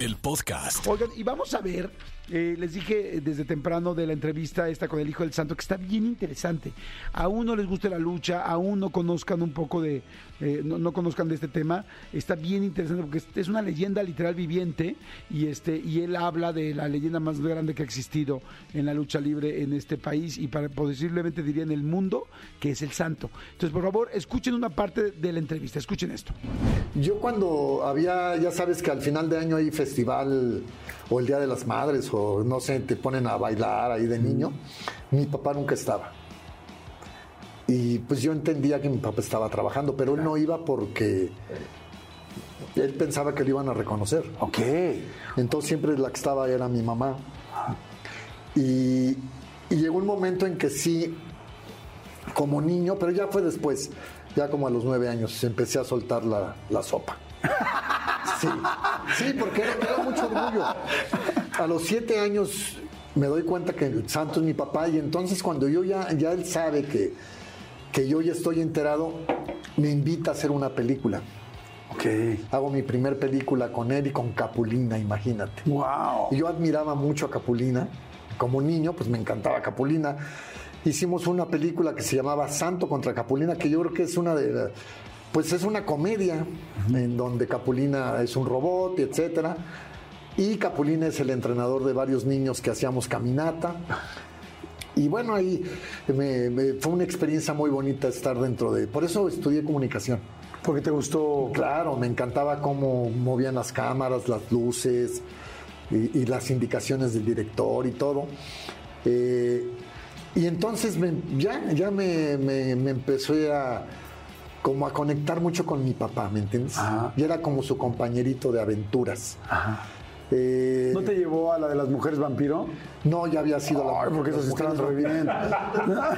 el podcast. Oigan, y vamos a ver, eh, les dije desde temprano de la entrevista esta con el Hijo del Santo, que está bien interesante. Aún no les guste la lucha, aún no conozcan un poco de, eh, no, no conozcan de este tema, está bien interesante porque es- es una leyenda literal viviente y este y él habla de la leyenda más grande que ha existido en la lucha libre en este país y para posiblemente diría en el mundo, que es el Santo. Entonces, por favor, escuchen una parte de la entrevista, escuchen esto. Yo cuando había, ya sabes que al final de año hay festival o el Día de las Madres o no sé, te ponen a bailar ahí de niño, mi papá nunca estaba. Y pues yo entendía que mi papá estaba trabajando, pero él no iba porque él pensaba que lo iban a reconocer. Ok. Entonces siempre la que estaba era mi mamá. Y, y llegó un momento en que sí, como niño, pero ya fue después, ya como a los nueve años, empecé a soltar la, la sopa. Sí, sí, porque era, era mucho orgullo. A los siete años me doy cuenta que el santo es mi papá y entonces cuando yo ya, ya él sabe que, que yo ya estoy enterado, me invita a hacer una película. Ok. Hago mi primer película con él y con Capulina, imagínate. Wow. Y yo admiraba mucho a Capulina. Como niño, pues me encantaba Capulina. Hicimos una película que se llamaba Santo contra Capulina, que yo creo que es una de pues es una comedia en donde Capulina es un robot, y etcétera. Y Capulina es el entrenador de varios niños que hacíamos caminata. Y bueno, ahí me- me- fue una experiencia muy bonita estar dentro de... Por eso estudié comunicación. Porque te gustó. Claro, me encantaba cómo movían las cámaras, las luces y, y las indicaciones del director y todo. Eh, y entonces me- ya, ya me, me- me empecé a como a conectar mucho con mi papá, ¿me entiendes? Ajá. Y era como su compañerito de aventuras. Ajá. Eh, ¿No te llevó a la de las mujeres vampiro? no, ya había sido la Ay, porque las esas estaban re bien.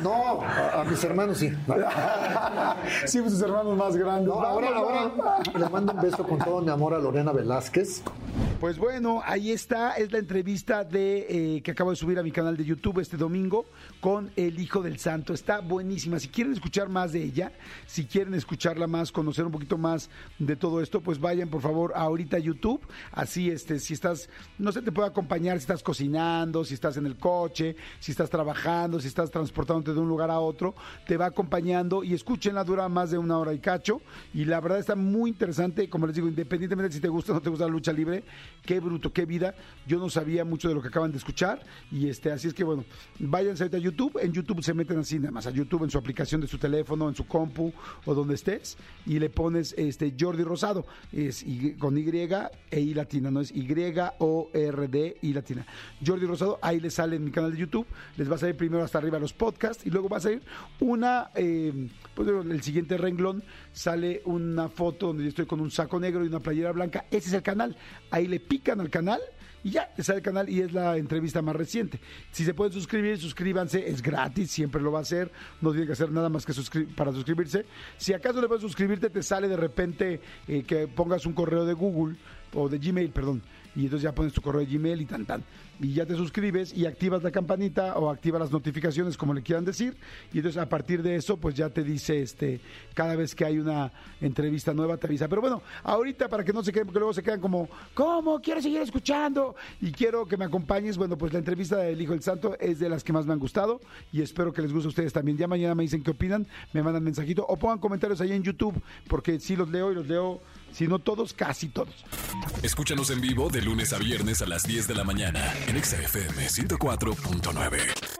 No, a, a mis hermanos sí. Sí, pues sus hermanos más grandes. No, ahora, ahora le mando un beso con todo mi amor a Lorena Velázquez. Pues bueno, ahí está, es la entrevista de eh, que acabo de subir a mi canal de YouTube este domingo con el Hijo del Santo. Está buenísima. Si quieren escuchar más de ella, si quieren escucharla más, conocer un poquito más de todo esto, pues vayan por favor ahorita a YouTube. Así, este, si estás, no sé, te puede acompañar si estás cocinando, si estás en el coche, si estás trabajando, si estás transportándote de un lugar a otro, te va acompañando y escúchenla, dura más de una hora y cacho. Y la verdad está muy interesante, como les digo, independientemente de si te gusta o no te gusta la lucha libre, qué bruto, qué vida. Yo no sabía mucho de lo que acaban de escuchar y este, así es que bueno, váyanse ahorita a YouTube, en YouTube se meten así nada más a YouTube en su aplicación de su teléfono, en su compu o donde estés y le pones este Jordi Rosado, es con Y e I latina, no es Y O R D I latina. Jordi Rosado, ahí les sale en mi canal de YouTube, les va a salir primero hasta arriba los podcasts y luego va a salir una, eh, pues el siguiente renglón. Sale una foto donde yo estoy con un saco negro y una playera blanca, ese es el canal, ahí le pican al canal y ya, sale el canal y es la entrevista más reciente. Si se pueden suscribir, suscríbanse, es gratis, siempre lo va a hacer, no tienen que hacer nada más que para suscribirse. Si acaso le puedes suscribirte, te sale de repente eh, que pongas un correo de Google o de Gmail, perdón, y entonces ya pones tu correo de Gmail y tan tan. Y ya te suscribes y activas la campanita o activas las notificaciones, como le quieran decir. Y entonces a partir de eso, pues ya te dice este cada vez que hay una entrevista nueva, te avisa. Pero bueno, ahorita para que no se queden, porque luego se quedan como, ¿cómo? Quiero seguir escuchando y quiero que me acompañes. Bueno, pues la entrevista del Hijo del Santo es de las que más me han gustado y espero que les guste a ustedes también. Ya mañana me dicen qué opinan, me mandan mensajito o pongan comentarios ahí en YouTube, porque sí los leo y los leo, si no todos, casi todos. Escúchanos en vivo de lunes a viernes a las 10 de la mañana en Exa FM 104.9.